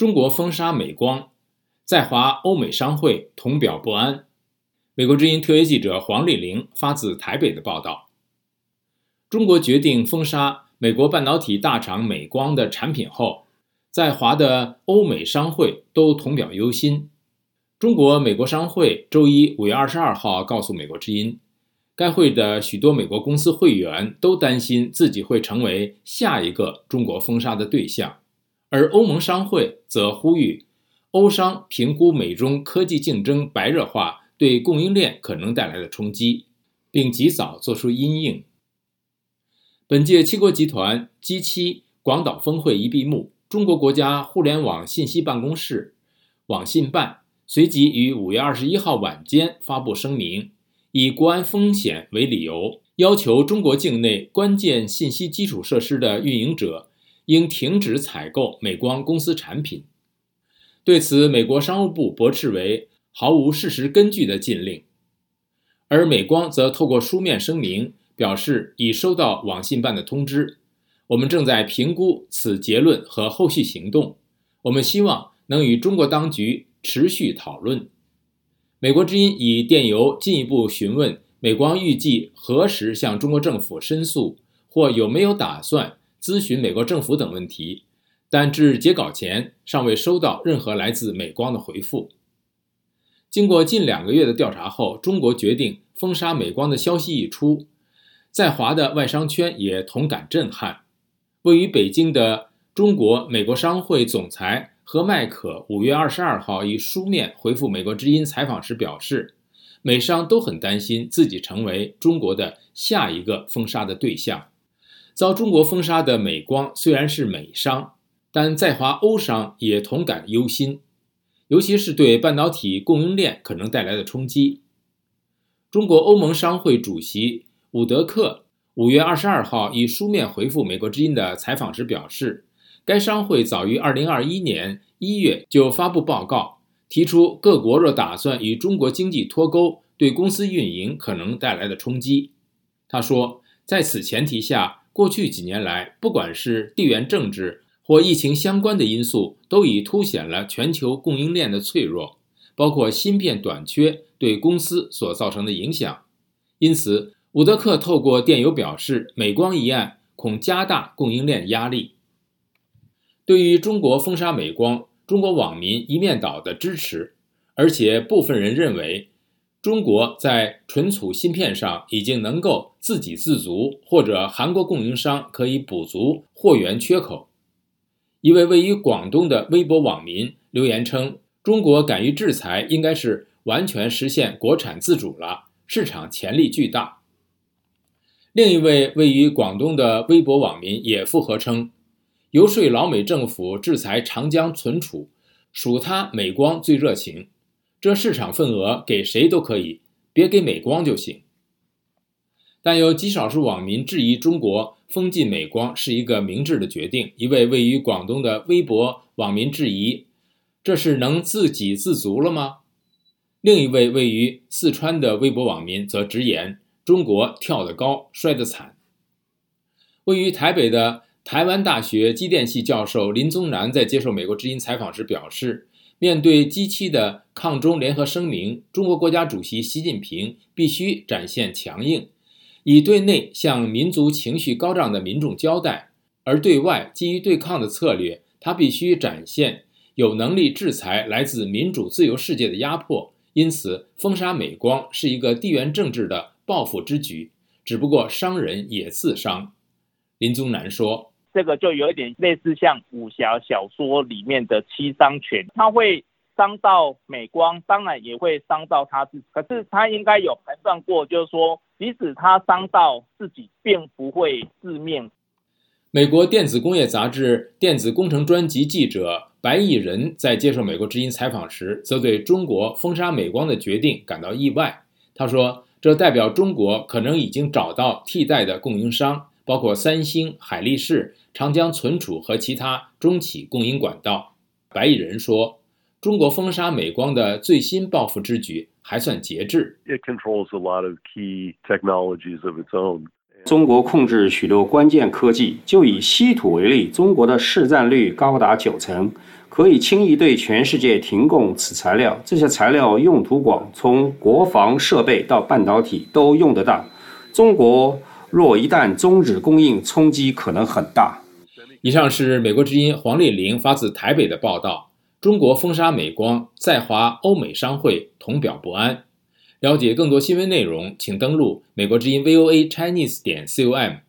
中国封杀美光，在华欧美商会同表不安。美国之音特约记者黄丽玲发自台北的报道：中国决定封杀美国半导体大厂美光的产品后，在华的欧美商会都同表忧心。中国美国商会周一五月二十二号告诉美国之音，该会的许多美国公司会员都担心自己会成为下一个中国封杀的对象，而欧盟商会则呼吁欧商评估美中科技竞争白热化对供应链可能带来的冲击，并及早做出因应。本届七国集团 G7 广岛峰会一闭幕，中国国家互联网信息办公室网信办。随即于五月二十一号晚间发布声明，以国安风险为理由，要求中国境内关键信息基础设施的运营者应停止采购美光公司产品。对此，美国商务部驳斥为毫无事实根据的禁令，而美光则透过书面声明表示已收到网信办的通知，我们正在评估此结论和后续行动，我们希望能与中国当局。持续讨论。美国之音以电邮进一步询问美光预计何时向中国政府申诉，或有没有打算咨询美国政府等问题，但至截稿前尚未收到任何来自美光的回复。经过近两个月的调查后，中国决定封杀美光的消息一出，在华的外商圈也同感震撼。位于北京的中国美国商会总裁。何麦可五月二十二号以书面回复美国之音采访时表示，美商都很担心自己成为中国的下一个封杀的对象。遭中国封杀的美光虽然是美商，但在华欧商也同感忧心，尤其是对半导体供应链可能带来的冲击。中国欧盟商会主席伍德克五月二十二号以书面回复美国之音的采访时表示。该商会早于2021年1月就发布报告，提出各国若打算与中国经济脱钩，对公司运营可能带来的冲击。他说，在此前提下，过去几年来，不管是地缘政治或疫情相关的因素，都已凸显了全球供应链的脆弱，包括芯片短缺对公司所造成的影响。因此，伍德克透过电邮表示，美光一案恐加大供应链压力。对于中国封杀美光，中国网民一面倒的支持，而且部分人认为，中国在存储芯片上已经能够自给自足，或者韩国供应商可以补足货源缺口。一位位于广东的微博网民留言称：“中国敢于制裁，应该是完全实现国产自主了，市场潜力巨大。”另一位位于广东的微博网民也附和称。游说老美政府制裁长江存储，属他美光最热情。这市场份额给谁都可以，别给美光就行。但有极少数网民质疑中国封禁美光是一个明智的决定。一位位于广东的微博网民质疑：“这是能自给自足了吗？”另一位位于四川的微博网民则直言：“中国跳得高，摔得惨。”位于台北的。台湾大学机电系教授林宗南在接受美国之音采访时表示，面对机器的抗中联合声明，中国国家主席习近平必须展现强硬，以对内向民族情绪高涨的民众交代；而对外基于对抗的策略，他必须展现有能力制裁来自民主自由世界的压迫。因此，封杀美光是一个地缘政治的报复之举，只不过商人也自伤。林宗南说。这个就有一点类似像武侠小说里面的七伤拳，他会伤到美光，当然也会伤到他自己。可是他应该有盘算过，就是说，即使他伤到自己，并不会致命。美国电子工业杂志电子工程专辑记者白毅仁在接受美国之音采访时，则对中国封杀美光的决定感到意外。他说：“这代表中国可能已经找到替代的供应商。”包括三星、海力士、长江存储和其他中企供应管道。白蚁人说：“中国封杀美光的最新报复之举还算节制。中国控制许多关键科技。就以稀土为例，中国的市占率高达九成，可以轻易对全世界停供此材料。这些材料用途广，从国防设备到半导体都用得到。中国若一旦终止供应，冲击可能很大。以上是美国之音黄丽玲发自台北的报道。中国封杀美光，在华欧美商会同表不安。了解更多新闻内容，请登录美国之音 VOA Chinese 点 com。